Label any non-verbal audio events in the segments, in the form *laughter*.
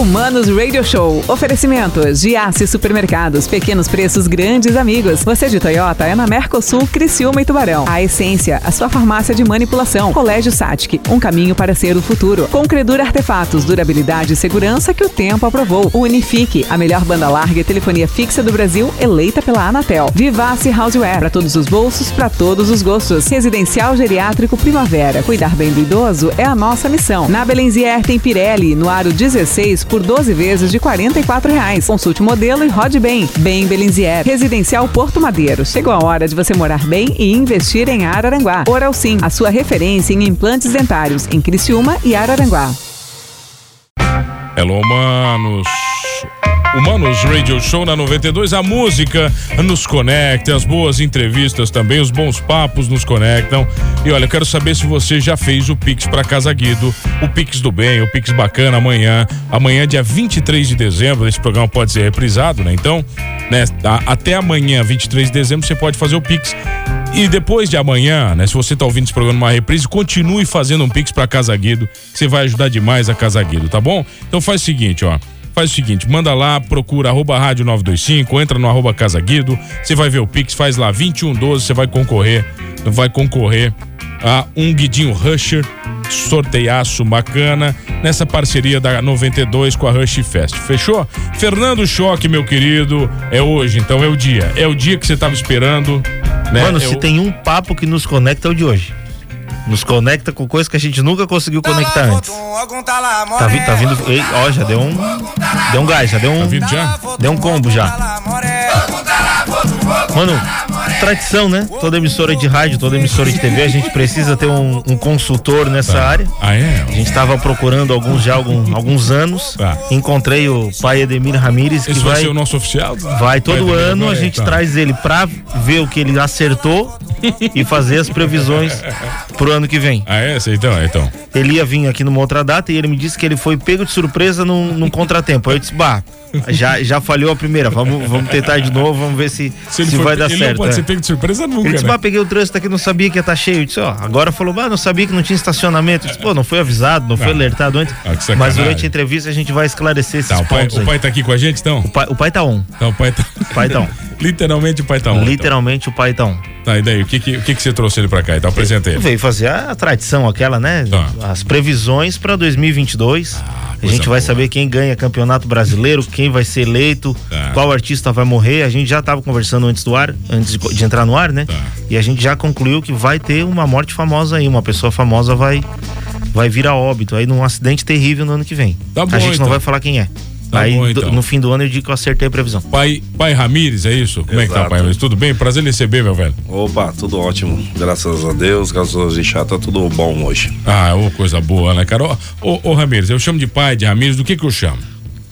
Humanos Radio Show. Oferecimentos Giasse Supermercados. Pequenos preços, grandes amigos. Você de Toyota é na Mercosul, Criciúma e Tubarão. A Essência, a sua farmácia de manipulação. Colégio Satic, um caminho para ser o futuro. Com Credura Artefatos, durabilidade e segurança que o tempo aprovou. Unifique, a melhor banda larga e telefonia fixa do Brasil, eleita pela Anatel. Vivace Houseware, para todos os bolsos, para todos os gostos. Residencial Geriátrico Primavera. Cuidar bem do idoso é a nossa missão. Na Belenzier tem Pirelli, no aro 16 por 12 vezes de 44 reais. Consulte o modelo e rode bem. Bem Belenzier. Residencial Porto Madeiro. Chegou a hora de você morar bem e investir em Araranguá. Oral Sim, a sua referência em implantes dentários em Criciúma e Araranguá. Hello, manos. Humanos Radio Show na 92, a música nos conecta, as boas entrevistas também, os bons papos nos conectam. E olha, eu quero saber se você já fez o Pix para Casa Guido, o Pix do bem, o Pix bacana amanhã. Amanhã, dia 23 de dezembro, esse programa pode ser reprisado, né? Então, né, até amanhã, 23 de dezembro, você pode fazer o Pix. E depois de amanhã, né, se você está ouvindo esse programa numa reprise, continue fazendo um Pix para Casa Guido, você vai ajudar demais a Casa Guido, tá bom? Então faz o seguinte, ó faz o seguinte, manda lá, procura arroba rádio 925, entra no arroba Casa Guido, você vai ver o Pix, faz lá 2112, você vai concorrer, vai concorrer a um Guidinho Rusher, sorteiaço bacana, nessa parceria da 92 com a Rush Fest. Fechou? Fernando Choque, meu querido, é hoje, então é o dia. É o dia que você estava esperando. Né? Mano, é se o... tem um papo que nos conecta é o de hoje nos conecta com coisas que a gente nunca conseguiu conectar antes. Tá, vi, tá vindo. Ei, ó, já deu um. Deu um gás, já deu um. Tá vindo já? Deu um combo já. Mano, tradição, né? Toda emissora de rádio, toda emissora de TV, a gente precisa ter um, um consultor nessa tá. área. Ah, é? A gente estava procurando alguns já algum, alguns anos. Tá. Encontrei o pai Edemir Ramires. Esse que vai, vai ser o nosso oficial? Vai todo ano, vai, a gente tá. traz ele pra ver o que ele acertou *laughs* e fazer as previsões pro ano que vem. Ah, é? Então, então. Ele ia vir aqui numa outra data e ele me disse que ele foi pego de surpresa num, num contratempo. Aí eu disse, bah, já, já falhou a primeira, vamos, vamos tentar de novo, vamos ver se, se, se vai dar ele certo. Não pode é. ser pego de surpresa nunca. Ele disse, né? bah, peguei o trânsito aqui, não sabia que ia estar tá cheio. Eu disse, ó, agora falou, bah, não sabia que não tinha estacionamento. Eu disse, pô, não foi avisado, não foi ah, alertado antes. Ah, Mas durante a entrevista a gente vai esclarecer esses tá, o pai, pontos. O pai tá aqui com a gente, então? O pai, o pai tá on. Então, o pai tá. O pai tá on. *laughs* Literalmente o pai on. Então. Literalmente então. o pai tá e daí, o que que, o que, que você trouxe ele pra cá? Então apresenta ele. Veio fazer a tradição aquela, né? Tá. As previsões pra 2022. Ah, a gente vai boa. saber quem ganha campeonato brasileiro, quem vai ser eleito, tá. qual artista vai morrer. A gente já tava conversando antes do ar, antes de, de entrar no ar, né? Tá. E a gente já concluiu que vai ter uma morte famosa aí, uma pessoa famosa vai vai vir a óbito aí num acidente terrível no ano que vem. Tá bom, a gente então. não vai falar quem é. Tá aí bom, então. no fim do ano eu digo que eu acertei a previsão. Pai, pai Ramires, é isso? Como Exato. é que tá, pai Ramires? Tudo bem? Prazer em receber, meu velho. Opa, tudo ótimo. Graças a Deus, graças a Deus, tá tudo bom hoje. Ah, ô, coisa boa, né, cara? Ô, ô, ô Ramires, eu chamo de pai de Ramires, do que que eu chamo?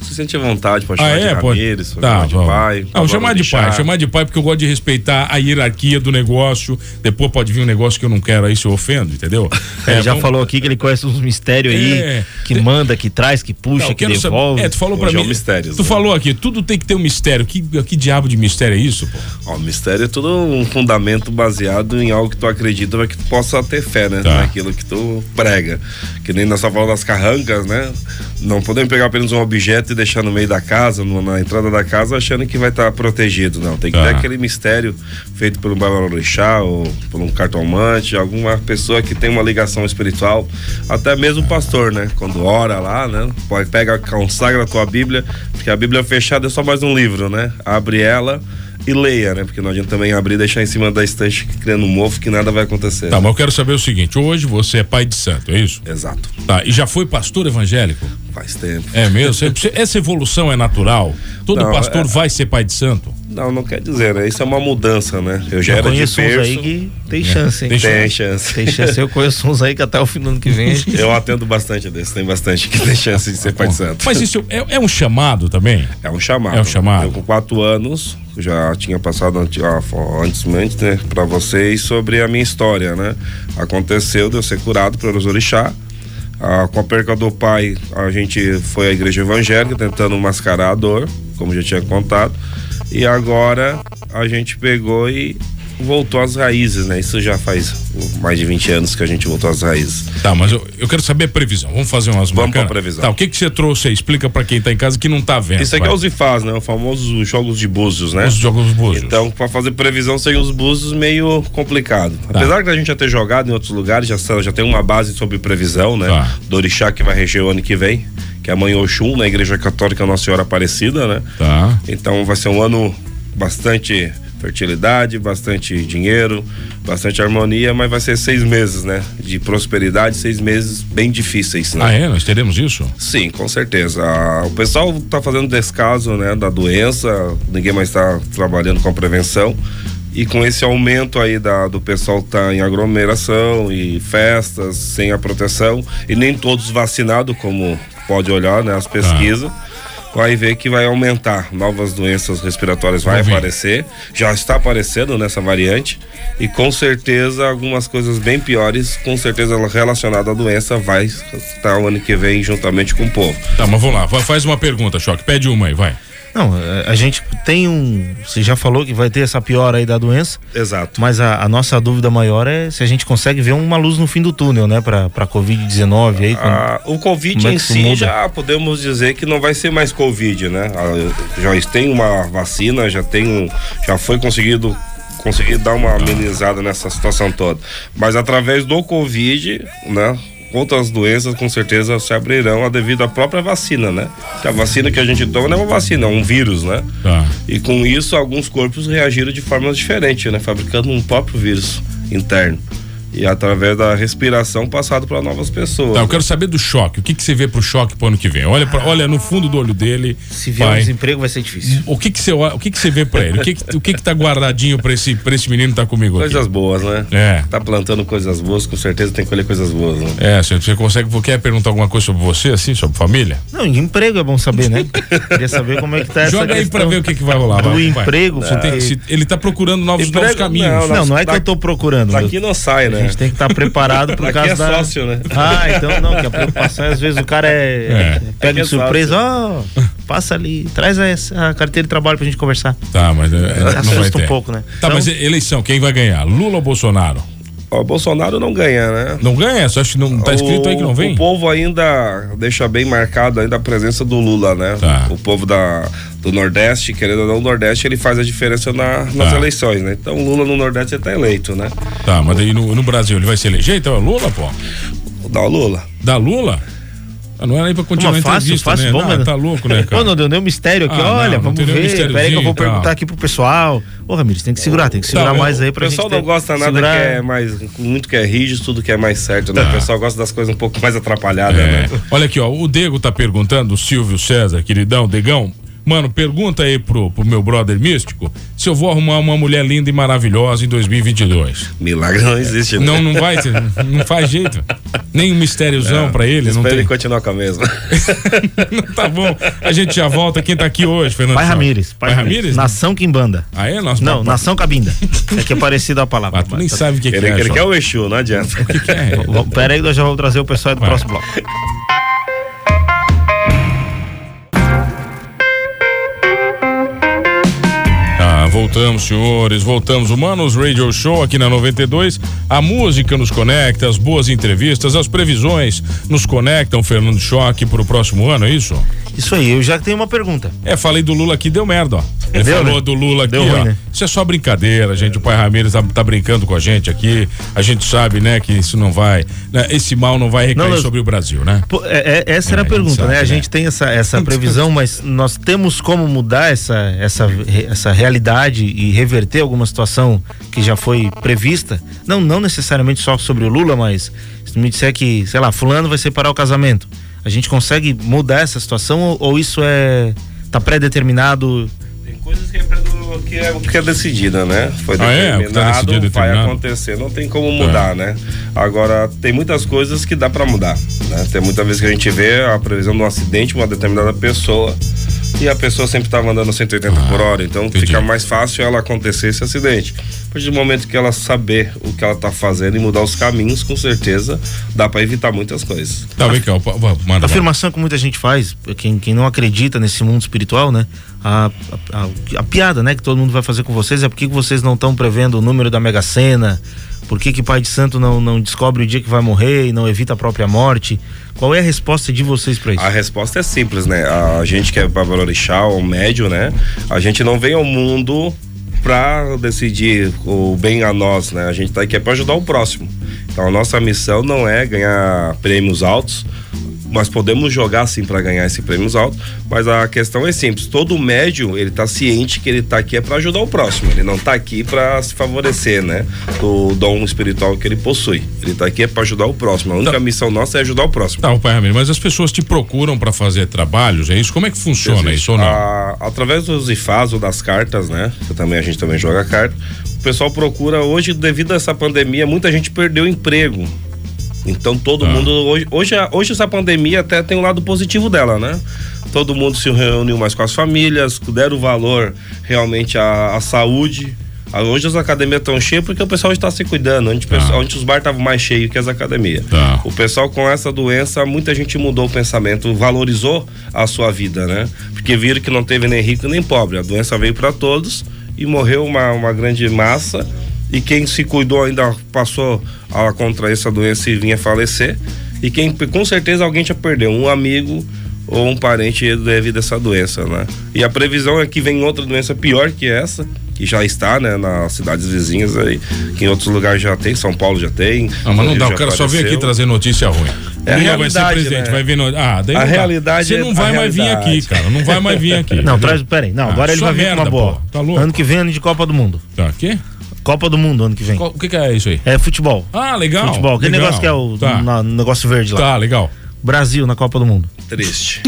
Se sente à vontade, pode ah, chamar é? de Ramires, pode... tá, chamar de pai. Não, chamar de pai, chamar de pai porque eu gosto de respeitar a hierarquia do negócio. Depois pode vir um negócio que eu não quero, aí se eu ofendo, entendeu? *laughs* É, ele já vamos... falou aqui que ele conhece uns mistérios aí, é... que manda, que traz, que puxa, não, que devolve. Saber... É, tu falou mim. É um mistério, tu né? falou aqui, tudo tem que ter um mistério. Que, que diabo de mistério é isso, pô? Ó, mistério é tudo um fundamento baseado em algo que tu acredita para que tu possa ter fé, né? Tá. Naquilo que tu prega. Que nem nessa falando das carrancas, né? Não podemos pegar apenas um objeto e deixar no meio da casa, no, na entrada da casa, achando que vai estar tá protegido. Não, tem que Tá. ter aquele mistério feito por um babalorixá ou por um cartomante, alguma pessoa que tem uma ligação espiritual, até mesmo o pastor, né? Quando ora lá, né? Pega, consagra a tua Bíblia, porque a Bíblia fechada é só mais um livro, né? Abre ela e leia, né? Porque não adianta também abrir e deixar em cima da estante criando um mofo que nada vai acontecer. Tá, mas eu quero saber o seguinte: hoje você é pai de santo, é isso? Exato. Tá, e já foi pastor evangélico? Faz tempo. É mesmo? Essa evolução é natural? Todo Não, pastor é- vai ser pai de santo? Não, não quer dizer, né? Isso é uma mudança, né? Eu já Eu era de conheço berço. aí que tem chance, hein? Tem Tem chance. Tem chance. Eu conheço uns aí que até o fim do ano que vem. *laughs* Eu atendo bastante desses, tem bastante que tem chance de ser pai de santo. Mas isso é, é um chamado também? É um chamado. É um chamado. Eu com quatro anos, já tinha passado antes, antes né, para vocês sobre a minha história, né? Aconteceu de eu ser curado pelos orixá. Ah, com a perca do pai, a gente foi à igreja evangélica tentando mascarar a dor, como já tinha contado. E agora a gente pegou e voltou às raízes, né? Isso já faz mais de 20 anos que a gente voltou às raízes. Tá, mas eu, eu quero saber a previsão. Vamos fazer umas Vamos para previsão. Tá, o que que você trouxe aí? Explica para quem tá em casa que não tá vendo. Isso aqui vai. é os IFAs, né? O famoso jogos de búzios, né? Os jogos búzios. Então, para fazer previsão sem os búzios meio complicado. Tá. Apesar de a gente já ter jogado em outros lugares, já, já tem uma base sobre previsão, né? Tá. Do orixá que vai reger o ano que vem, que é a mãe Oxum, na Igreja Católica Nossa Senhora Aparecida, né? Tá. Então vai ser um ano bastante fertilidade, bastante dinheiro, bastante harmonia, mas vai ser seis meses, né? De prosperidade, seis meses bem difíceis. Né? Ah, é? Nós teremos isso? Sim, com certeza. O pessoal está fazendo descaso, né, da doença, ninguém mais está trabalhando com a prevenção. E com esse aumento aí da, do pessoal tá em aglomeração e festas sem a proteção e nem todos vacinados, como pode olhar, né, as pesquisas. Ah vai ver que vai aumentar. Novas doenças respiratórias vai aparecer, já está aparecendo nessa variante e com certeza algumas coisas bem piores, com certeza relacionada à doença vai estar o ano que vem juntamente com o povo. Tá, mas vamos lá, faz uma pergunta, Choque, pede uma aí, vai. Não, é, a gente tem um. Você já falou que vai ter essa piora aí da doença. Exato. Mas a, a nossa dúvida maior é se a gente consegue ver uma luz no fim do túnel, né? Pra, pra Covid-19 aí. Quando, ah, o Covid é em si muda? já podemos dizer que não vai ser mais Covid, né? Ah, já tem uma vacina, já tem um. Já foi conseguido conseguir dar uma amenizada nessa situação toda. Mas através do Covid, né? Outras doenças com certeza se abrirão devido à própria vacina, né? Que a vacina que a gente toma não é uma vacina, é um vírus, né? Tá. E com isso alguns corpos reagiram de formas diferentes, né? Fabricando um próprio vírus interno e através da respiração passado para novas pessoas. Tá, eu quero saber do choque. O que, que você vê pro choque pro ano que vem? Olha, pra, olha no fundo do olho dele. Se vier um desemprego vai ser difícil. O que que você o que que você vê para ele? O que que, o que que tá guardadinho para esse para esse menino que tá comigo Coisas aqui? boas, né? É. Tá plantando coisas boas, com certeza tem que colher coisas boas, né? É, você, você consegue, quer perguntar alguma coisa sobre você assim, sobre família? Não, emprego é bom saber, né? Queria saber como é que tá essa Joga aí para ver o que que vai rolar. Do vai, emprego. Vai. Tem, se, ele tá procurando novos, emprego, novos caminhos. Não, não, não é que eu tô procurando. Daqui não sai, né? A gente tem que estar tá preparado pro caso é da. sócio, né? Ah, então não, que a preocupação é, às vezes o cara é, é. pega é de surpresa, ó, oh, passa ali, traz a, a, carteira de trabalho pra gente conversar. Tá, mas é, é não vai ter. um pouco, né? Tá, então, mas eleição, quem vai ganhar? Lula ou Bolsonaro? O Bolsonaro não ganha, né? Não ganha? Você acha que não tá escrito o, aí que não vem? O povo ainda deixa bem marcado ainda a presença do Lula, né? Tá. O povo da, do Nordeste, querendo ou não, o Nordeste ele faz a diferença na, nas tá. eleições, né? Então o Lula no Nordeste está eleito, né? Tá, mas aí no, no, Brasil ele vai se eleger, então é Lula, pô? Da Lula. Da Lula? Ah, não era nem pra continuar Uma, fácil, entrevista, fácil, né? Bom, não, tá louco, né, *laughs* cara? Pô, não deu nenhum mistério aqui, ah, olha, não, vamos não ver. Peraí que eu vou perguntar aqui pro pessoal. Ô, Ramires, tem que segurar, tem que segurar tá, mais aí pra gente. O pessoal não gosta nada segurar... que é mais, muito que é rígido, tudo que é mais certo, né? Tá. O pessoal gosta das coisas um pouco mais atrapalhadas, é. né? Olha aqui, ó, o Dego tá perguntando, o Silvio César, queridão, Degão, Mano, pergunta aí pro, pro meu brother místico se eu vou arrumar uma mulher linda e maravilhosa em 2022. Milagre não existe, né? Não, não vai, não faz jeito. Nem um mistériozão não, pra ele. Não tem... ele continuar com a mesma. *laughs* tá bom. A gente já volta. Quem tá aqui hoje, Fernando? Pai Ramires. Pai, Pai Ramires? Nação Quimbanda. Ah, é? Nossa, não, Nação Cabinda. É que é parecido a palavra. Ah, tu nem sabe o que, ele, que é. Ele quer o Exu, não adianta. O que, que é? Pera aí, nós já vamos trazer o pessoal do vai. próximo bloco. Voltamos, senhores, voltamos. Humanos Radio Show aqui na 92. A música nos conecta, as boas entrevistas, as previsões nos conectam, Fernando Choque, para o próximo ano, é isso? Isso aí, eu já tenho uma pergunta. É, falei do Lula aqui, deu merda, ó. Ele deu, falou né? do Lula aqui, deu ó. Ruim, né? Isso é só brincadeira, gente. O pai Ramires tá, tá, brincando com a gente aqui. A gente sabe, né, que isso não vai. Né, esse mal não vai recair não, sobre o Brasil, né? Pô, é, é, essa era a é, pergunta, sabe, né? A né? gente tem essa, essa *laughs* previsão, mas nós temos como mudar essa, essa, essa realidade e reverter alguma situação que já foi prevista? Não, não necessariamente só sobre o Lula, mas se me disser que, sei lá, fulano vai separar o casamento a gente consegue mudar essa situação ou, ou isso é tá pré-determinado? Tem coisas que é, que é, que é decidida, né? Foi ah, é? determinado, é? Tá vai acontecer, não tem como mudar, é. né? Agora, tem muitas coisas que dá para mudar, né? Tem muitas vezes que a gente vê a previsão de um acidente, uma determinada pessoa e a pessoa sempre estava andando 180 ah, por hora, então entendi. fica mais fácil ela acontecer esse acidente. A partir do momento que ela saber o que ela está fazendo e mudar os caminhos, com certeza dá para evitar muitas coisas. Tá, vem cá, manda, a afirmação que muita gente faz, quem, quem não acredita nesse mundo espiritual, né? A, a, a, a piada, né, que todo mundo vai fazer com vocês é porque vocês não estão prevendo o número da Mega Sena, por que, que Pai de Santo não, não descobre o dia que vai morrer e não evita a própria morte? Qual é a resposta de vocês para isso? A resposta é simples, né? A gente que é Babalorixá, o médio, né? A gente não vem ao mundo para decidir o bem a nós, né? A gente tá aqui é para ajudar o próximo. Então a nossa missão não é ganhar prêmios altos, nós podemos jogar sim para ganhar esse prêmios altos, mas a questão é simples. Todo médio ele está ciente que ele está aqui é para ajudar o próximo. Ele não está aqui para se favorecer, né? Do dom espiritual que ele possui. Ele está aqui é para ajudar o próximo. A única tá. missão nossa é ajudar o próximo. Tá, pai Ramiro, mas as pessoas te procuram para fazer trabalhos, é isso? Como é que funciona Existe. isso ou não? A, através dos IFAs ou das cartas, né? Que também a gente também joga carta. O pessoal procura hoje devido a essa pandemia, muita gente perdeu emprego então todo ah. mundo. Hoje, hoje, hoje essa pandemia até tem um lado positivo dela, né? Todo mundo se reuniu mais com as famílias, deram valor realmente à, à saúde. Ah, hoje as academias estão cheias porque o pessoal está se cuidando. Antes, ah. antes os bar estavam mais cheios que as academias. Tá. O pessoal com essa doença, muita gente mudou o pensamento, valorizou a sua vida, né? Porque viram que não teve nem rico nem pobre. A doença veio para todos e morreu uma, uma grande massa e quem se cuidou ainda passou a contrair essa doença e vinha falecer. E quem com certeza alguém já perdeu um amigo ou um parente devido a essa doença, né? E a previsão é que vem outra doença pior que essa, que já está, né, nas cidades vizinhas aí, que em outros lugares já tem, São Paulo já tem. Ah, mas não dá, o cara só vem aqui trazer notícia ruim. É a realidade, vai ser presidente, né? vai vir no... Ah, daí a realidade Você não vai mais vir aqui, cara, não vai mais vir *laughs* aqui. não, traz, peraí, não, ah, agora ele vai vir com uma boa. Pô, tá louco? Ano que vem ano de Copa do Mundo. Tá, quê? Copa do Mundo ano que vem. O que, que, é isso aí? É futebol. Ah, legal. Futebol. Aquele legal. negócio que é o tá. na, negócio verde lá. Tá, legal. Brasil na Copa do Mundo. Triste.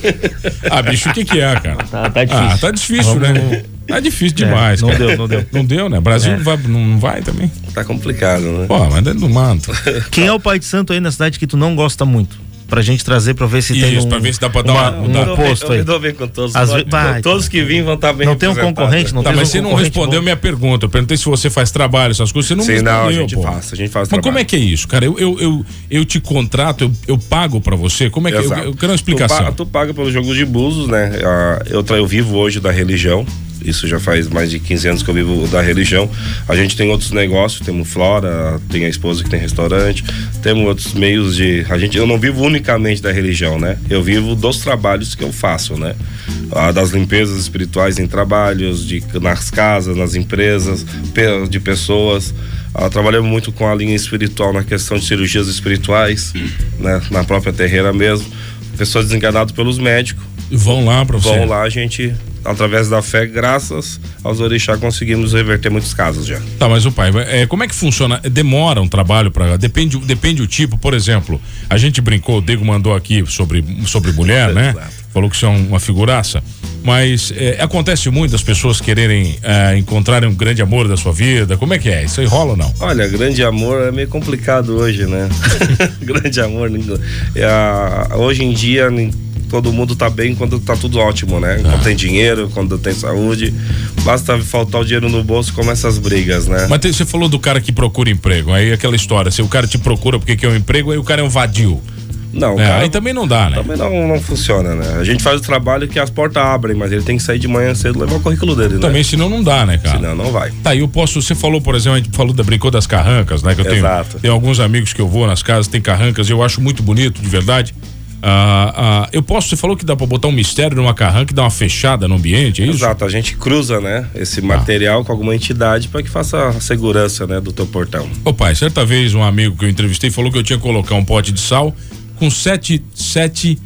*laughs* ah, bicho, o que, que é, cara? *laughs* Tá, tá difícil. Ah, tá difícil, Vamos... né? Tá difícil é, demais. É, não cara. deu, não deu. Não deu, né? Brasil é. não, vai, não vai também. Tá complicado, né? Pô, mas dentro do manto. Quem é o pai de santo aí na cidade que tu não gosta muito? Pra gente trazer pra ver se Isso, tem um, pra ver se dá pra dar uma, uma, um posto aí. Eu dou bem com todos. As, vai, todos que vêm vão estar tá bem Não tem um concorrente, não tá, tem mas um você não respondeu bom. minha pergunta. Eu perguntei se você faz trabalho, essas coisas, você não Sim, respondeu, não, a gente pô. faz, a gente faz Mas trabalho. como é que é isso, cara? Eu, eu, eu, eu te contrato, eu, eu pago pra você, como é que eu, eu quero uma explicação. Tu, paga, tu paga pelos jogos de búzios, né? Ah, eu, eu vivo hoje da religião, isso já faz mais de 15 anos que eu vivo da religião. A gente tem outros negócios, temos Flora, tem a esposa que tem restaurante, temos outros meios de. A gente, eu não vivo unicamente da religião, né? Eu vivo dos trabalhos que eu faço, né? Ah, das limpezas espirituais em trabalhos, de, nas casas, nas empresas, de pessoas. Ah, trabalhamos muito com a linha espiritual na questão de cirurgias espirituais, né? Na própria terreira mesmo. Pessoas desenganadas pelos médicos. Vão lá você. Vão lá, a gente através da fé, graças aos orixá, conseguimos reverter muitos casos já. Tá, mas o pai, é, como é que funciona? Demora um trabalho para depende depende o tipo, por exemplo, a gente brincou, o Diego mandou aqui sobre sobre mulher, né? Falou que isso é uma figuraça. Mas é, acontece muito as pessoas quererem é, encontrarem um grande amor da sua vida. Como é que é? Isso aí rola ou não? Olha, grande amor é meio complicado hoje, né? *laughs* grande amor. É, hoje em dia todo mundo tá bem quando tá tudo ótimo, né? Quando ah. tem dinheiro, quando tem saúde. Basta faltar o dinheiro no bolso começa as brigas, né? Mas você falou do cara que procura emprego. Aí aquela história, se o cara te procura porque quer um emprego, aí o cara é um vadio. Não, é, cara, aí também não dá, né? Também não, não funciona, né? A gente faz o trabalho que as portas abrem, mas ele tem que sair de manhã cedo e levar o currículo dele, né? Também, senão não dá, né, cara? Senão não vai. Tá, eu posso, você falou, por exemplo, a gente falou da brincou das carrancas, né? Que eu Exato. tenho, tenho alguns amigos que eu vou nas casas, tem carrancas, eu acho muito bonito, de verdade. Ah, ah, eu posso, você falou que dá para botar um mistério numa carranca e dar uma fechada no ambiente, é isso? Exato, a gente cruza, né, esse material ah. com alguma entidade para que faça a segurança, né, do teu portão. Ô pai, certa vez um amigo que eu entrevistei falou que eu tinha que colocar um pote de sal com sete, sete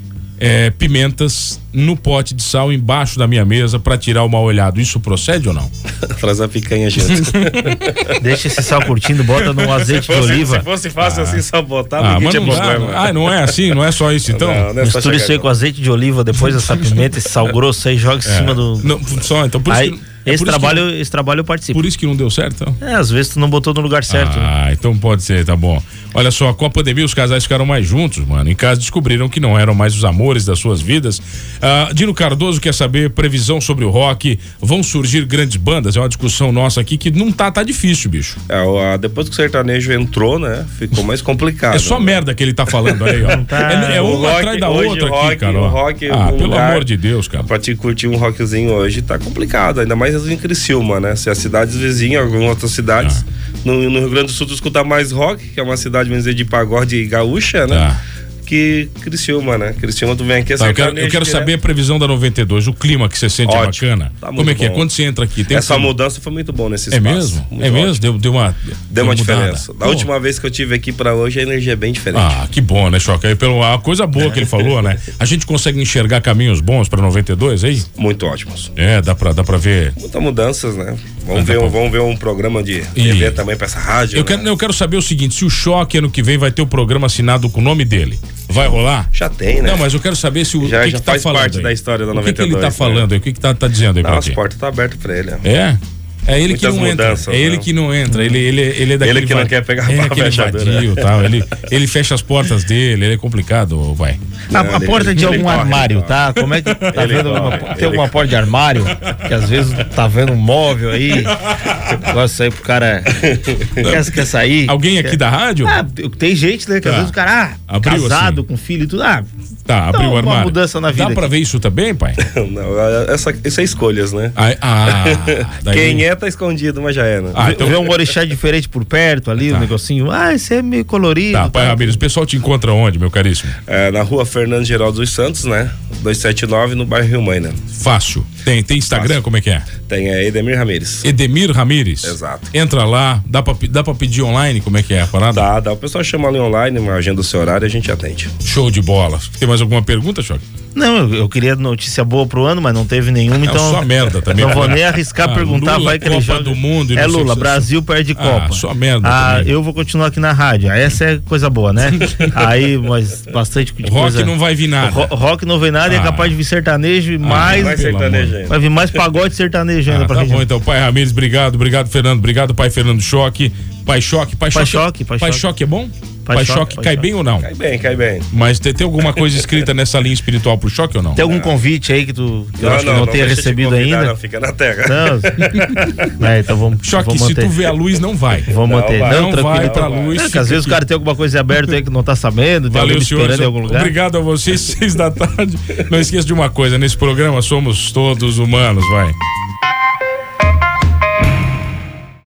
é, pimentas no pote de sal embaixo da minha mesa para tirar o mal olhado. Isso procede ou não? *laughs* Traz a picanha junto. *laughs* Deixa esse sal curtindo, bota no *laughs* azeite fosse, de oliva. Se fosse fácil ah. assim só botar, ah, não tinha problema. Dá, ah, não é assim, não é só isso então? Não, não é Mistura isso aí com azeite de oliva, depois essa pimenta, esse sal grosso aí, joga em é. cima do. Não, só, então por aí, isso que É esse, trabalho, esse trabalho eu participo. Por isso que não deu certo? Então? É, às vezes tu não botou no lugar certo. Ah, né? então pode ser, tá bom. Olha só, com a pandemia os casais ficaram mais juntos, mano. Em casa descobriram que não eram mais os amores das suas vidas. Ah, Dino Cardoso quer saber previsão sobre o rock. Vão surgir grandes bandas? É uma discussão nossa aqui que não tá, tá difícil, bicho. É, depois que o sertanejo entrou, né? Ficou mais complicado. é só né? merda que ele tá falando aí, ó. tá. É, é uma atrás da outra rock, aqui, cara. O rock, ah, um pelo lugar, amor de Deus, cara. Pra te curtir um rockzinho hoje tá complicado, ainda mais em Criciúma, né? Se as cidades vizinhas, algumas outras cidades. Ah. No, no, Rio Grande do Sul tu escuta mais rock, que é uma cidade, vamos dizer, de pagode gaúcha, né? Ah que Criciúma, né? Criciúma, tu vem aqui tá, Eu quero, eu quero saber a previsão da 92, o clima que você sente Ótimo, é bacana. Tá Como é que é? bom. é? Quando você entra aqui, tem Essa mudança foi muito bom nesse espaço. É mesmo? Muito é mesmo? Deu, deu uma. Deu uma diferença. Da última vez que eu tive aqui para hoje, a energia é bem diferente. Ah, que bom, né, Choca? Aí, pelo, a coisa boa que ele falou, né? A gente consegue enxergar caminhos bons para 92 aí? Muito ótimos. É, dá pra, dá pra ver. Muitas mudanças, né? Vamos, ver, pra... vamos ver um programa de TV e... também para essa rádio. Eu, né? quero, eu quero saber o seguinte: se o Choque ano que vem vai ter o programa assinado com o nome dele. Vai rolar? Já tem, né? Não, mas eu quero saber se o já, que já que tá faz falando parte aí? da história da 92. O que, que ele tá né? falando aí? O que que tá, tá dizendo aí Não, as portas tá abertas pra ele. É? É ele Muitas que não entra. É ele né? que não entra. Ele, ele, ele é daquele. Ele que não quer pegar é a aquele vadio, tal. Ele, ele fecha as portas dele, ele é complicado, vai. A, a porta de algum armário, tá? Como é que tá Ele vendo? corre, uma- ele tem alguma porta de armário? Que às vezes tá vendo um móvel aí. Gosta de sair pro cara. Quer, quer sair? Alguém aqui da rádio? Ah, tem gente, né? Que às Tá. vezes o cara, ah, Abriu casado, assim. com filho e tudo. Ah, Tá, abriu o uma armário. mudança na vida Dá pra aqui. ver isso também, pai? *laughs* Não, essa, isso é escolhas, né? Ah, ah, *laughs* daí- Quem é tá escondido, mas já é, né? Ah, então. vê um orixá diferente por perto ali, Tá. um negocinho. Ah, esse é meio colorido. Tá, pai tá. Ramires, o pessoal te encontra onde, meu caríssimo? É, na rua Fernando Geraldo dos Santos, né? 279 no bairro Rio Mãe, né? Fácil. Tem, tem Instagram, Fácil. como é que é? Tem a Edemir Ramires. Edemir Ramires. Exato. Entra lá, dá pra, dá pra pedir online, como é que é a parada? Dá, dá. O pessoal chama ali online, agenda o seu horário e a gente atende. Show de bola. Tem mais alguma pergunta, Choque? Não, eu, eu queria notícia boa pro ano, mas não teve nenhuma, É então. só merda também. Não vou cara. nem arriscar Ah, perguntar, Lula, vai que ele Copa joga. do Mundo. e É Lula, Brasil perde Ah, Copa. só merda Ah, também. eu vou continuar aqui na rádio. Essa é coisa boa, né? *laughs* Aí, mas bastante de Rock coisa. não vai vir nada. Ro- rock não vem nada e Ah. é capaz de vir sertanejo e mais. Vai sertanejo. Vai vir mais pagode sertanejo ainda Ah, pra tá gente. bom, então, pai Ramires, obrigado, obrigado, Fernando, obrigado, pai Fernando Choque. Pai Choque, pai, Pai Choque. Choque, Pai pai Choque. É bom? Pai Pai, Choque, Choque, Pai cai Choque. bem ou não? Cai bem, cai bem. Mas tem, tem alguma coisa escrita nessa linha espiritual pro Choque ou não? Tem algum convite aí que tu que eu acho que não, tenha deixa te recebido convidar, ainda? Não, fica na terra. Não. *laughs* é, então vamos, Choque, vamos se tu vê a luz, não vai. Vamos Não manter. vai. Não, Não tranquilo. vai pra luz, É, às vezes o cara tem alguma coisa aberta aí que não tá sabendo, tem Valeu, alguém senhor. esperando em algum lugar. Obrigado a vocês, *laughs* seis da tarde. Não esqueça de uma coisa, nesse programa somos todos humanos, vai.